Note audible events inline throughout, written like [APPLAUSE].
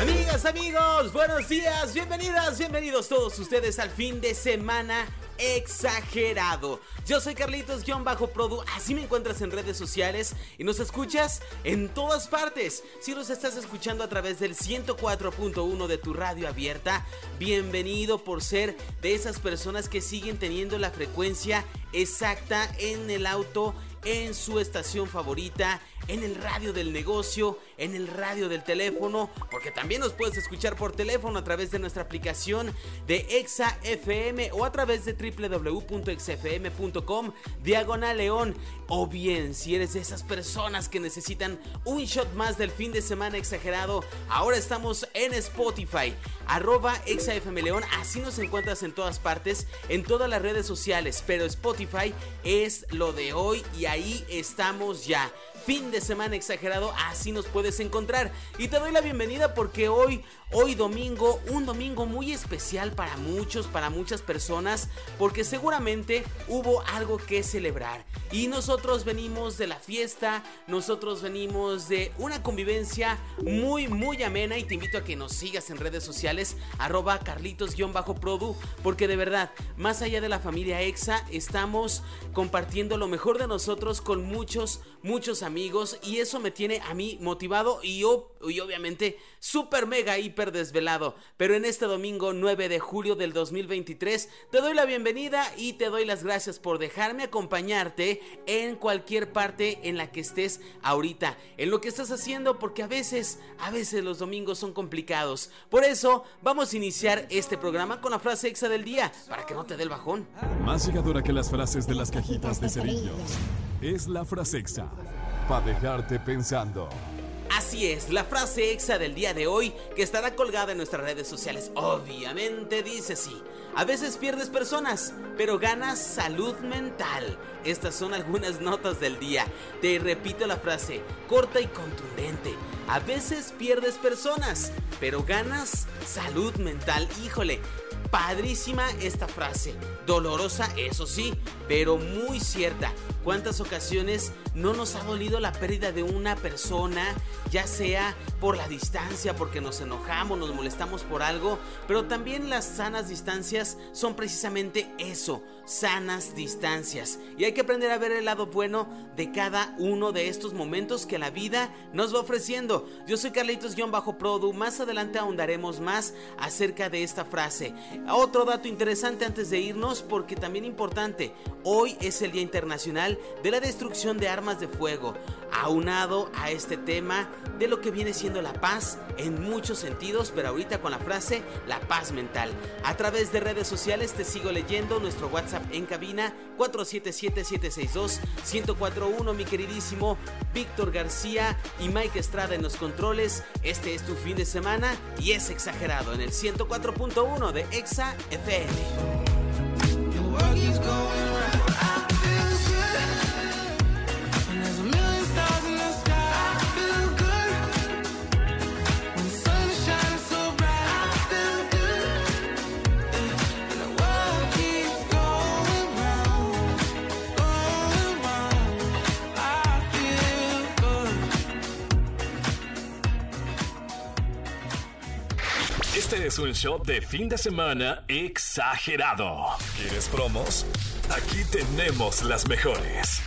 Amigas, amigos, buenos días, bienvenidas, bienvenidos todos ustedes al fin de semana exagerado. Yo soy Carlitos-Produ, así me encuentras en redes sociales y nos escuchas en todas partes. Si nos estás escuchando a través del 104.1 de tu radio abierta, bienvenido por ser de esas personas que siguen teniendo la frecuencia exacta en el auto en su estación favorita, en el radio del negocio, en el radio del teléfono, porque también nos puedes escuchar por teléfono a través de nuestra aplicación de Exa FM o a través de www.exafm.com diagonal león. O bien, si eres de esas personas que necesitan un shot más del fin de semana exagerado, ahora estamos en Spotify, arroba exafm león, así nos encuentras en todas partes, en todas las redes sociales, pero Spotify es lo de hoy y ahí estamos ya fin de semana exagerado, así nos puedes encontrar. Y te doy la bienvenida porque hoy, hoy domingo, un domingo muy especial para muchos, para muchas personas, porque seguramente hubo algo que celebrar. Y nosotros venimos de la fiesta, nosotros venimos de una convivencia muy, muy amena y te invito a que nos sigas en redes sociales, arroba carlitos-produ, porque de verdad, más allá de la familia EXA, estamos compartiendo lo mejor de nosotros con muchos, muchos amigos y eso me tiene a mí motivado y, y obviamente super mega hiper desvelado. Pero en este domingo 9 de julio del 2023 te doy la bienvenida y te doy las gracias por dejarme acompañarte en cualquier parte en la que estés ahorita, en lo que estás haciendo porque a veces, a veces los domingos son complicados. Por eso vamos a iniciar este programa con la frase exa del día para que no te dé el bajón. Más llegadora que las frases de las cajitas de cerillos es la frase exa para dejarte pensando. Así es, la frase exa del día de hoy que estará colgada en nuestras redes sociales obviamente dice así. A veces pierdes personas, pero ganas salud mental. Estas son algunas notas del día. Te repito la frase, corta y contundente. A veces pierdes personas, pero ganas salud mental. Híjole, padrísima esta frase. Dolorosa, eso sí, pero muy cierta. ¿Cuántas ocasiones no nos ha dolido la pérdida de una persona, ya sea por la distancia, porque nos enojamos, nos molestamos por algo, pero también las sanas distancias son precisamente eso, sanas distancias. Hay que aprender a ver el lado bueno de cada uno de estos momentos que la vida nos va ofreciendo. Yo soy Carlitos-Produ, más adelante ahondaremos más acerca de esta frase. Otro dato interesante antes de irnos, porque también importante, hoy es el Día Internacional de la destrucción de armas de fuego, aunado a este tema de lo que viene siendo la paz en muchos sentidos, pero ahorita con la frase la paz mental. A través de redes sociales te sigo leyendo nuestro WhatsApp en cabina 477-762-1041, mi queridísimo Víctor García y Mike Estrada en los controles. Este es tu fin de semana y es exagerado en el 104.1 de Exa FM. Es un show de fin de semana exagerado. ¿Quieres promos? Aquí tenemos las mejores.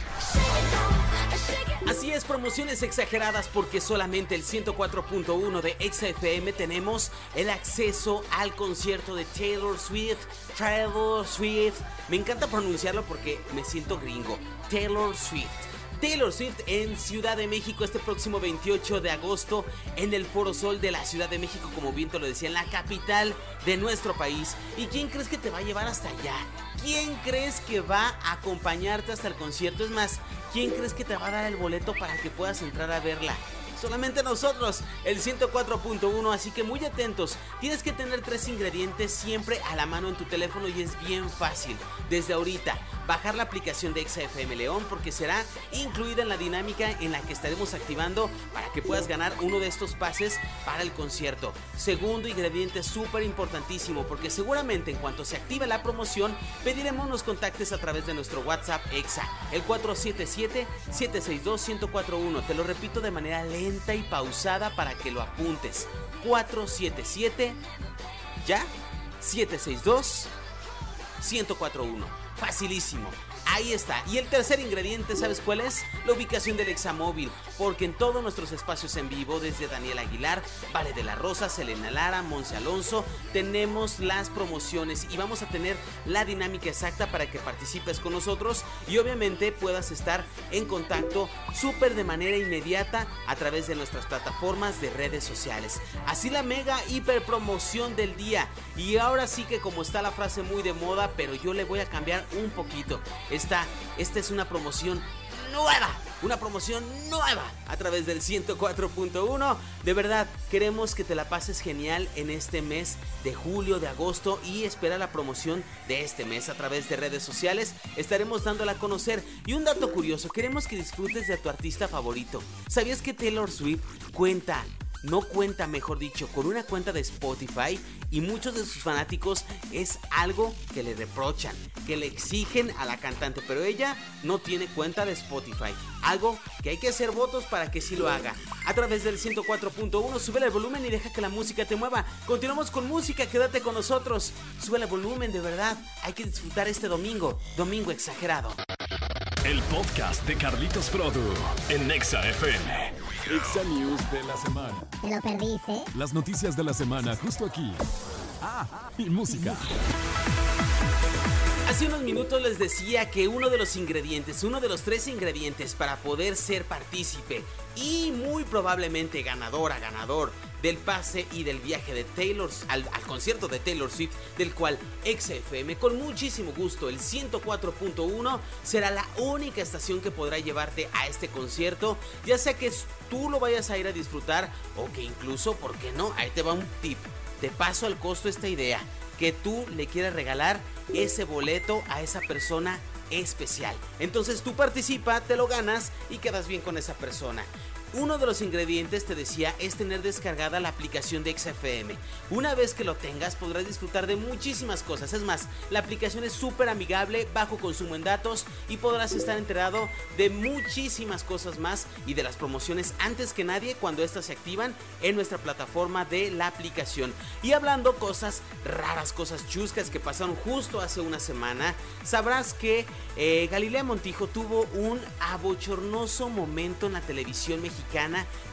Así es, promociones exageradas porque solamente el 104.1 de XFM tenemos el acceso al concierto de Taylor Swift. Taylor Swift. Me encanta pronunciarlo porque me siento gringo. Taylor Swift. Taylor Swift en Ciudad de México este próximo 28 de agosto en el Foro Sol de la Ciudad de México, como bien te lo decía, en la capital de nuestro país. ¿Y quién crees que te va a llevar hasta allá? ¿Quién crees que va a acompañarte hasta el concierto? Es más, ¿quién crees que te va a dar el boleto para que puedas entrar a verla? Solamente nosotros, el 104.1, así que muy atentos. Tienes que tener tres ingredientes siempre a la mano en tu teléfono y es bien fácil. Desde ahorita, bajar la aplicación de XFM León porque será incluida en la dinámica en la que estaremos activando para que puedas ganar uno de estos pases para el concierto. Segundo ingrediente súper importantísimo porque seguramente en cuanto se active la promoción pediremos nos contactes a través de nuestro WhatsApp EXA, el 477-762-1041. Te lo repito de manera lenta y pausada para que lo apuntes. 477 ya 762 1041. Facilísimo. Ahí está. Y el tercer ingrediente, ¿sabes cuál es? La ubicación del examóvil. Porque en todos nuestros espacios en vivo, desde Daniel Aguilar, Vale de la Rosa, Selena Lara, Monse Alonso, tenemos las promociones y vamos a tener la dinámica exacta para que participes con nosotros y obviamente puedas estar en contacto súper de manera inmediata a través de nuestras plataformas de redes sociales. Así la mega hiper promoción del día. Y ahora sí que como está la frase muy de moda, pero yo le voy a cambiar un poquito. Esta, es una promoción nueva. Una promoción nueva a través del 104.1. De verdad, queremos que te la pases genial en este mes de julio, de agosto y espera la promoción de este mes a través de redes sociales. Estaremos dándola a conocer. Y un dato curioso, queremos que disfrutes de tu artista favorito. ¿Sabías que Taylor Swift cuenta no cuenta, mejor dicho, con una cuenta de Spotify y muchos de sus fanáticos es algo que le reprochan, que le exigen a la cantante, pero ella no tiene cuenta de Spotify. Algo que hay que hacer votos para que sí lo haga. A través del 104.1, sube el volumen y deja que la música te mueva. Continuamos con música, quédate con nosotros. Sube el volumen, de verdad. Hay que disfrutar este domingo, domingo exagerado. El podcast de Carlitos Produ en Nexa FM. Exa News de la semana. ¿Te lo perdiste? Las noticias de la semana justo aquí. Ah, y música. Hace unos minutos les decía que uno de los ingredientes, uno de los tres ingredientes para poder ser partícipe y muy probablemente ganadora, ganador del pase y del viaje de Taylor al, al concierto de Taylor Swift, del cual XFM con muchísimo gusto, el 104.1 será la única estación que podrá llevarte a este concierto, ya sea que tú lo vayas a ir a disfrutar o que incluso, ¿por qué no? Ahí te va un tip. Te paso al costo esta idea, que tú le quieras regalar ese boleto a esa persona especial. Entonces tú participa, te lo ganas y quedas bien con esa persona. Uno de los ingredientes, te decía, es tener descargada la aplicación de XFM. Una vez que lo tengas, podrás disfrutar de muchísimas cosas. Es más, la aplicación es súper amigable, bajo consumo en datos y podrás estar enterado de muchísimas cosas más y de las promociones antes que nadie cuando estas se activan en nuestra plataforma de la aplicación. Y hablando cosas raras, cosas chuscas que pasaron justo hace una semana, sabrás que eh, Galilea Montijo tuvo un abochornoso momento en la televisión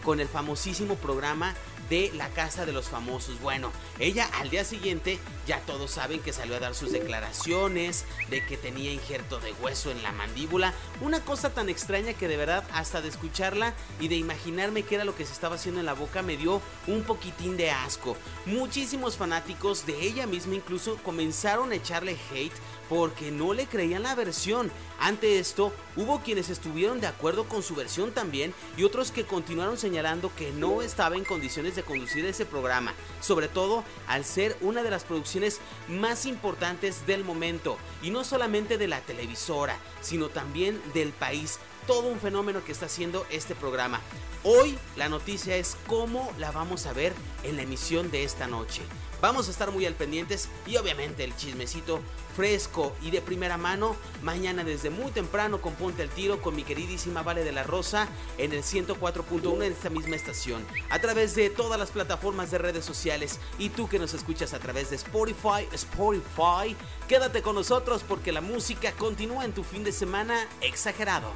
con el famosísimo programa de la Casa de los Famosos. Bueno, ella al día siguiente ya todos saben que salió a dar sus declaraciones de que tenía injerto de hueso en la mandíbula. Una cosa tan extraña que de verdad hasta de escucharla y de imaginarme qué era lo que se estaba haciendo en la boca me dio un poquitín de asco. Muchísimos fanáticos de ella misma incluso comenzaron a echarle hate porque no le creían la versión. Ante esto, hubo quienes estuvieron de acuerdo con su versión también y otros que continuaron señalando que no estaba en condiciones de conducir ese programa, sobre todo al ser una de las producciones más importantes del momento, y no solamente de la televisora, sino también del país todo un fenómeno que está haciendo este programa. Hoy la noticia es cómo la vamos a ver en la emisión de esta noche. Vamos a estar muy al pendientes y obviamente el chismecito fresco y de primera mano mañana desde muy temprano con Ponte al Tiro con mi queridísima Vale de la Rosa en el 104.1 en esta misma estación a través de todas las plataformas de redes sociales y tú que nos escuchas a través de Spotify, Spotify, quédate con nosotros porque la música continúa en tu fin de semana exagerado.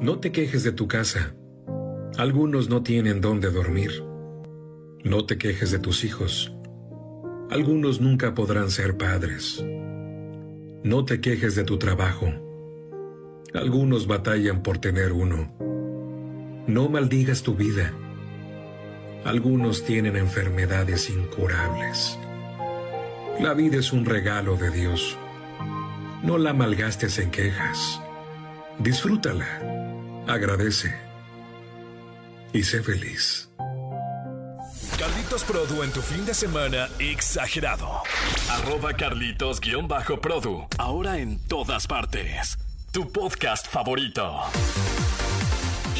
No te quejes de tu casa. Algunos no tienen dónde dormir. No te quejes de tus hijos. Algunos nunca podrán ser padres. No te quejes de tu trabajo. Algunos batallan por tener uno. No maldigas tu vida. Algunos tienen enfermedades incurables. La vida es un regalo de Dios. No la malgastes en quejas. Disfrútala. Agradece. y sé feliz. Carlitos Produ en tu fin de semana exagerado. Arroba Carlitos-Produ. Ahora en todas partes. Tu podcast favorito.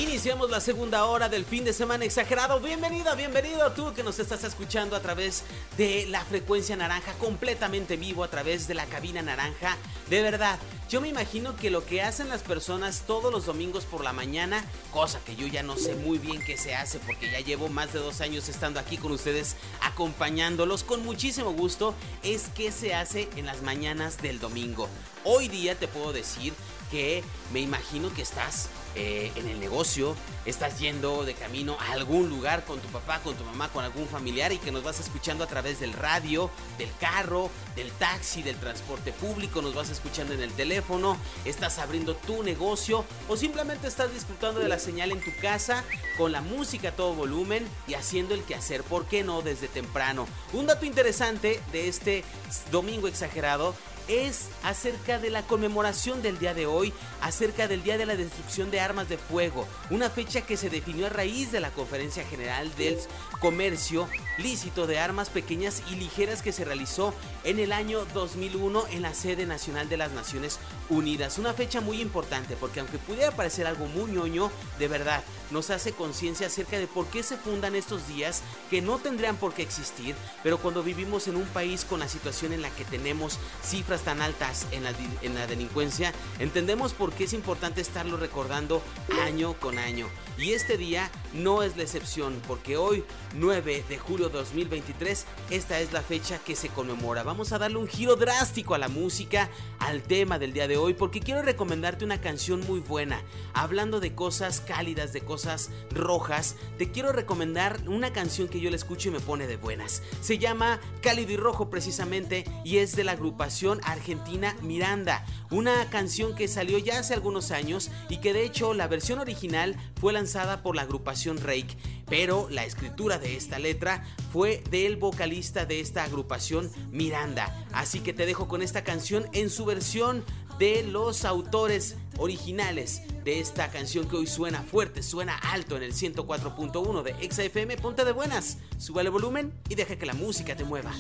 Iniciamos la segunda hora del fin de semana exagerado. Bienvenido, bienvenido tú que nos estás escuchando a través de la frecuencia naranja, completamente vivo a través de la cabina naranja. De verdad, yo me imagino que lo que hacen las personas todos los domingos por la mañana, cosa que yo ya no sé muy bien qué se hace porque ya llevo más de dos años estando aquí con ustedes acompañándolos con muchísimo gusto, es qué se hace en las mañanas del domingo. Hoy día te puedo decir que me imagino que estás eh, en el negocio, estás yendo de camino a algún lugar con tu papá, con tu mamá, con algún familiar y que nos vas escuchando a través del radio, del carro, del taxi, del transporte público, nos vas escuchando en el teléfono, estás abriendo tu negocio o simplemente estás disfrutando de la señal en tu casa con la música a todo volumen y haciendo el quehacer, ¿por qué no? Desde temprano. Un dato interesante de este domingo exagerado es acerca de la conmemoración del día de hoy, acerca del Día de la Destrucción de Armas de Fuego, una fecha que se definió a raíz de la Conferencia General del Comercio Lícito de Armas Pequeñas y Ligeras que se realizó en el año 2001 en la sede nacional de las Naciones Unidas. Una fecha muy importante porque aunque pudiera parecer algo muy ñoño, de verdad nos hace conciencia acerca de por qué se fundan estos días que no tendrían por qué existir, pero cuando vivimos en un país con la situación en la que tenemos cifras tan altas en la, en la delincuencia, entendemos por qué es importante estarlo recordando año con año. Y este día no es la excepción, porque hoy, 9 de julio de 2023, esta es la fecha que se conmemora. Vamos a darle un giro drástico a la música, al tema del día de hoy, porque quiero recomendarte una canción muy buena. Hablando de cosas cálidas, de cosas rojas, te quiero recomendar una canción que yo le escucho y me pone de buenas. Se llama Cálido y Rojo precisamente y es de la agrupación argentina Miranda. Una canción que salió ya hace algunos años y que de hecho la versión original fue lanzada por la agrupación Rake, pero la escritura de esta letra fue del vocalista de esta agrupación Miranda. Así que te dejo con esta canción en su versión de los autores originales de esta canción que hoy suena fuerte, suena alto en el 104.1 de XFM. Ponte de buenas, sube el volumen y deja que la música te mueva.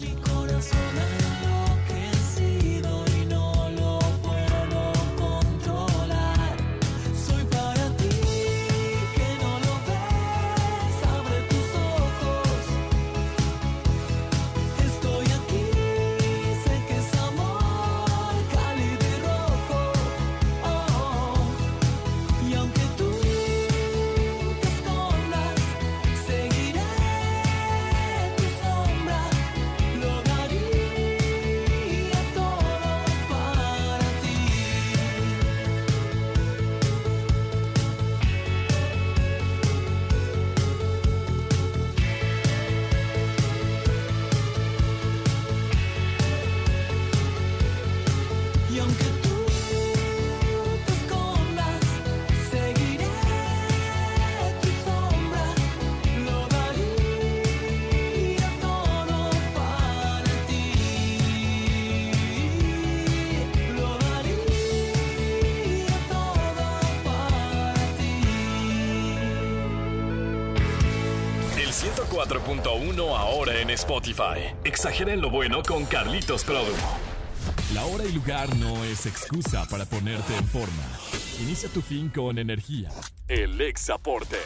Ahora en Spotify. Exageren lo bueno con Carlitos Produ. La hora y lugar no es excusa para ponerte en forma. Inicia tu fin con energía. El Exaporte.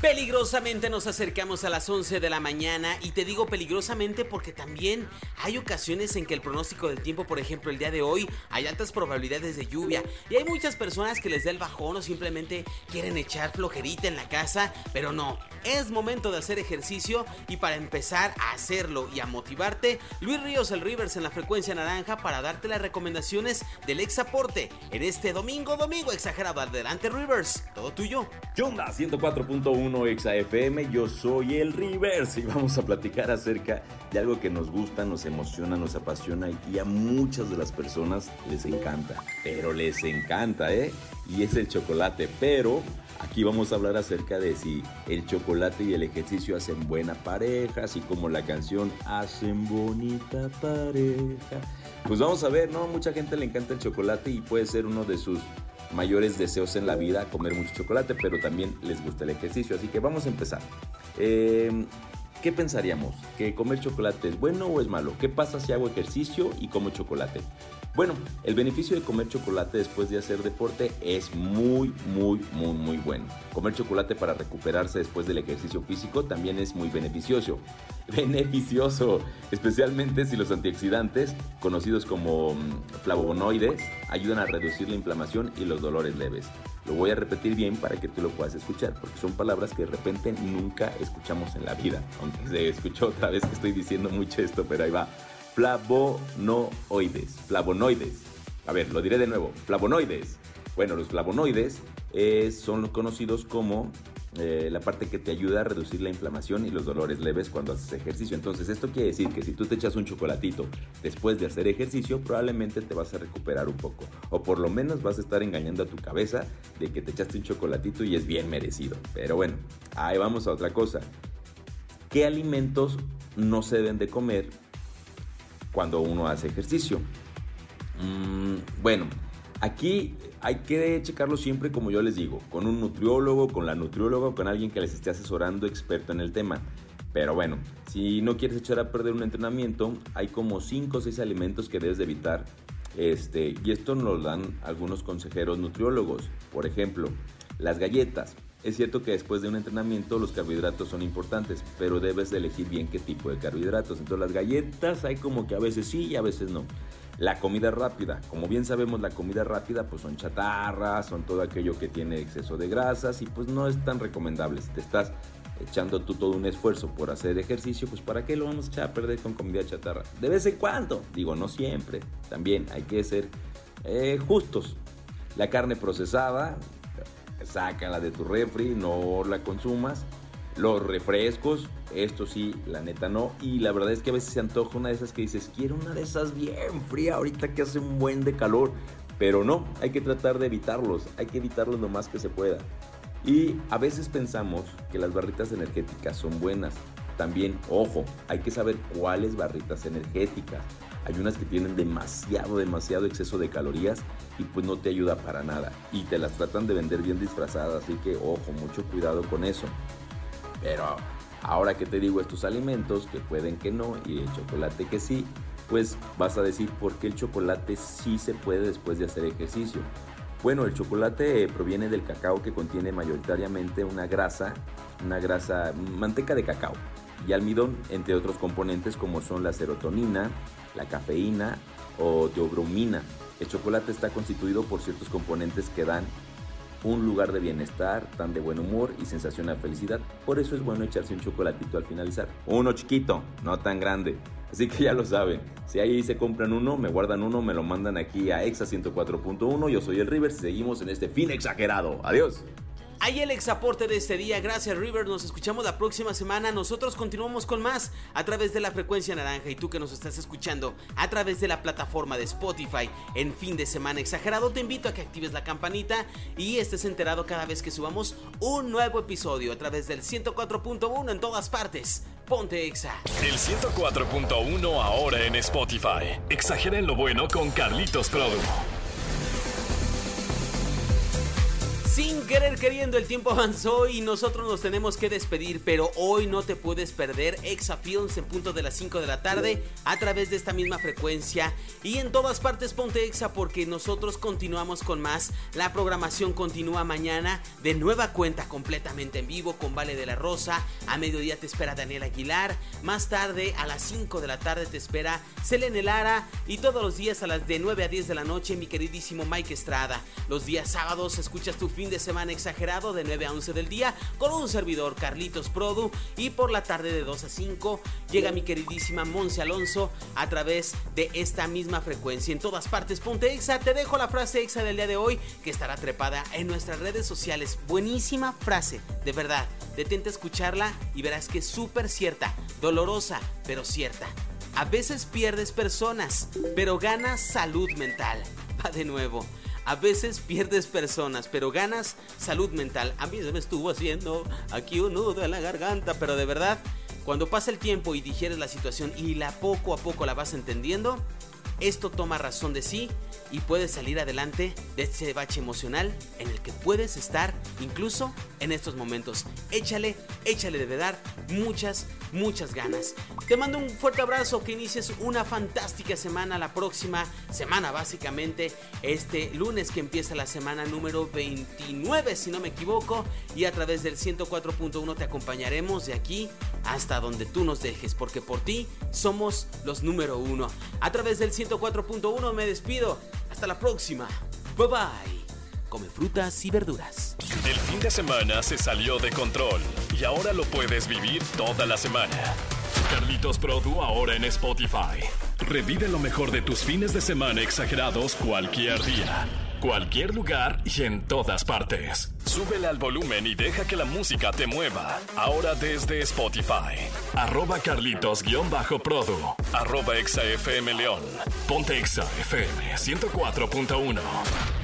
Peligrosamente nos acercamos a las 11 de la mañana y te digo peligrosamente porque también hay ocasiones en que el pronóstico del tiempo, por ejemplo el día de hoy, hay altas probabilidades de lluvia y hay muchas personas que les da el bajón o simplemente quieren echar flojerita en la casa, pero no, es momento de hacer ejercicio y para empezar a hacerlo y a motivarte, Luis Ríos el Rivers en la frecuencia naranja para darte las recomendaciones del Exaporte en este domingo, domingo exagerado. Adelante Rivers, todo tuyo. ¿Qué onda? 104.1 Exa FM, yo soy el Rivers y vamos a platicar acerca de algo que nos gusta, nos emociona, nos apasiona y a muchas de las personas les encanta, pero les encanta, ¿eh? Y es el chocolate, pero aquí vamos a hablar acerca de si el chocolate y el ejercicio hacen buena pareja, así como la canción hacen bonita pareja. Pues vamos a ver, ¿no? Mucha gente le encanta el chocolate y puede ser uno de sus mayores deseos en la vida, comer mucho chocolate, pero también les gusta el ejercicio. Así que vamos a empezar. Eh, ¿Qué pensaríamos? ¿Que comer chocolate es bueno o es malo? ¿Qué pasa si hago ejercicio y como chocolate? Bueno, el beneficio de comer chocolate después de hacer deporte es muy, muy, muy, muy bueno. Comer chocolate para recuperarse después del ejercicio físico también es muy beneficioso. [LAUGHS] Beneficioso, especialmente si los antioxidantes, conocidos como mm, flavonoides, ayudan a reducir la inflamación y los dolores leves. Lo voy a repetir bien para que tú lo puedas escuchar, porque son palabras que de repente nunca escuchamos en la vida. Aunque se escuchó otra vez que estoy diciendo mucho esto, pero ahí va flavonoides. Flavonoides. A ver, lo diré de nuevo. Flavonoides. Bueno, los flavonoides eh, son conocidos como eh, la parte que te ayuda a reducir la inflamación y los dolores leves cuando haces ejercicio. Entonces, esto quiere decir que si tú te echas un chocolatito después de hacer ejercicio, probablemente te vas a recuperar un poco. O por lo menos vas a estar engañando a tu cabeza de que te echaste un chocolatito y es bien merecido. Pero bueno, ahí vamos a otra cosa. ¿Qué alimentos no se deben de comer cuando uno hace ejercicio. Mm, bueno, aquí hay que checarlo siempre, como yo les digo, con un nutriólogo, con la nutrióloga, con alguien que les esté asesorando experto en el tema. Pero bueno, si no quieres echar a perder un entrenamiento, hay como 5 o 6 alimentos que debes de evitar. Este, y esto nos lo dan algunos consejeros nutriólogos. Por ejemplo, las galletas. Es cierto que después de un entrenamiento los carbohidratos son importantes, pero debes de elegir bien qué tipo de carbohidratos. Entonces las galletas hay como que a veces sí y a veces no. La comida rápida, como bien sabemos la comida rápida pues son chatarras, son todo aquello que tiene exceso de grasas y pues no es tan recomendable. Si te estás echando tú todo un esfuerzo por hacer ejercicio, pues para qué lo vamos a echar a perder con comida chatarra. De vez en cuando, digo no siempre, también hay que ser eh, justos. La carne procesada, sácala de tu refri, no la consumas. Los refrescos, esto sí, la neta no. Y la verdad es que a veces se antoja una de esas que dices, quiero una de esas bien fría ahorita que hace un buen de calor. Pero no, hay que tratar de evitarlos, hay que evitarlos lo más que se pueda. Y a veces pensamos que las barritas energéticas son buenas. También, ojo, hay que saber cuáles barritas energéticas. Hay unas que tienen demasiado, demasiado exceso de calorías y pues no te ayuda para nada. Y te las tratan de vender bien disfrazadas, así que ojo, mucho cuidado con eso. Pero ahora que te digo estos alimentos, que pueden que no, y el chocolate que sí, pues vas a decir por qué el chocolate sí se puede después de hacer ejercicio. Bueno, el chocolate proviene del cacao que contiene mayoritariamente una grasa, una grasa, manteca de cacao y almidón, entre otros componentes como son la serotonina, la cafeína o teobromina. El chocolate está constituido por ciertos componentes que dan un lugar de bienestar, tan de buen humor y sensación de felicidad. Por eso es bueno echarse un chocolatito al finalizar. Uno chiquito, no tan grande. Así que ya lo saben. Si ahí se compran uno, me guardan uno, me lo mandan aquí a Exa 104.1. Yo soy el River seguimos en este fin exagerado. Adiós. Ahí el exaporte de este día. Gracias, River. Nos escuchamos la próxima semana. Nosotros continuamos con más a través de la frecuencia naranja. Y tú que nos estás escuchando a través de la plataforma de Spotify en fin de semana exagerado, te invito a que actives la campanita y estés enterado cada vez que subamos un nuevo episodio a través del 104.1 en todas partes. Ponte Exa. El 104.1 ahora en Spotify. Exagera en lo bueno con Carlitos Produ. Sin querer queriendo el tiempo avanzó y nosotros nos tenemos que despedir, pero hoy no te puedes perder Exa Films en punto de las 5 de la tarde a través de esta misma frecuencia y en todas partes ponte Exa porque nosotros continuamos con más. La programación continúa mañana de nueva cuenta completamente en vivo con Vale de la Rosa. A mediodía te espera Daniel Aguilar. Más tarde a las 5 de la tarde te espera Selene Lara y todos los días a las de 9 a 10 de la noche mi queridísimo Mike Estrada. Los días sábados escuchas tu fin de semana exagerado de 9 a 11 del día con un servidor Carlitos Produ y por la tarde de 2 a 5 llega mi queridísima Monse Alonso a través de esta misma frecuencia en todas partes. Ponte Exa, te dejo la frase Exa del día de hoy que estará trepada en nuestras redes sociales. Buenísima frase, de verdad. Detente a escucharla y verás que es súper cierta, dolorosa, pero cierta. A veces pierdes personas, pero ganas salud mental. Va de nuevo. A veces pierdes personas, pero ganas salud mental. A mí se me estuvo haciendo aquí un nudo en la garganta, pero de verdad, cuando pasa el tiempo y digieres la situación y la poco a poco la vas entendiendo, esto toma razón de sí y puedes salir adelante de ese bache emocional en el que puedes estar incluso en estos momentos. Échale, échale de verdad muchas, muchas ganas. Te mando un fuerte abrazo, que inicies una fantástica semana la próxima semana básicamente, este lunes que empieza la semana número 29 si no me equivoco y a través del 104.1 te acompañaremos de aquí hasta donde tú nos dejes porque por ti somos los número uno. A través del 104.1 me despido. Hasta la próxima. Bye bye. Come frutas y verduras. El fin de semana se salió de control y ahora lo puedes vivir toda la semana. Carlitos Produ ahora en Spotify. Revive lo mejor de tus fines de semana exagerados cualquier día, cualquier lugar y en todas partes. Súbele al volumen y deja que la música te mueva. Ahora desde Spotify. Arroba Carlitos-Produ. Arroba ExaFM León. Ponte Exa FM 104.1.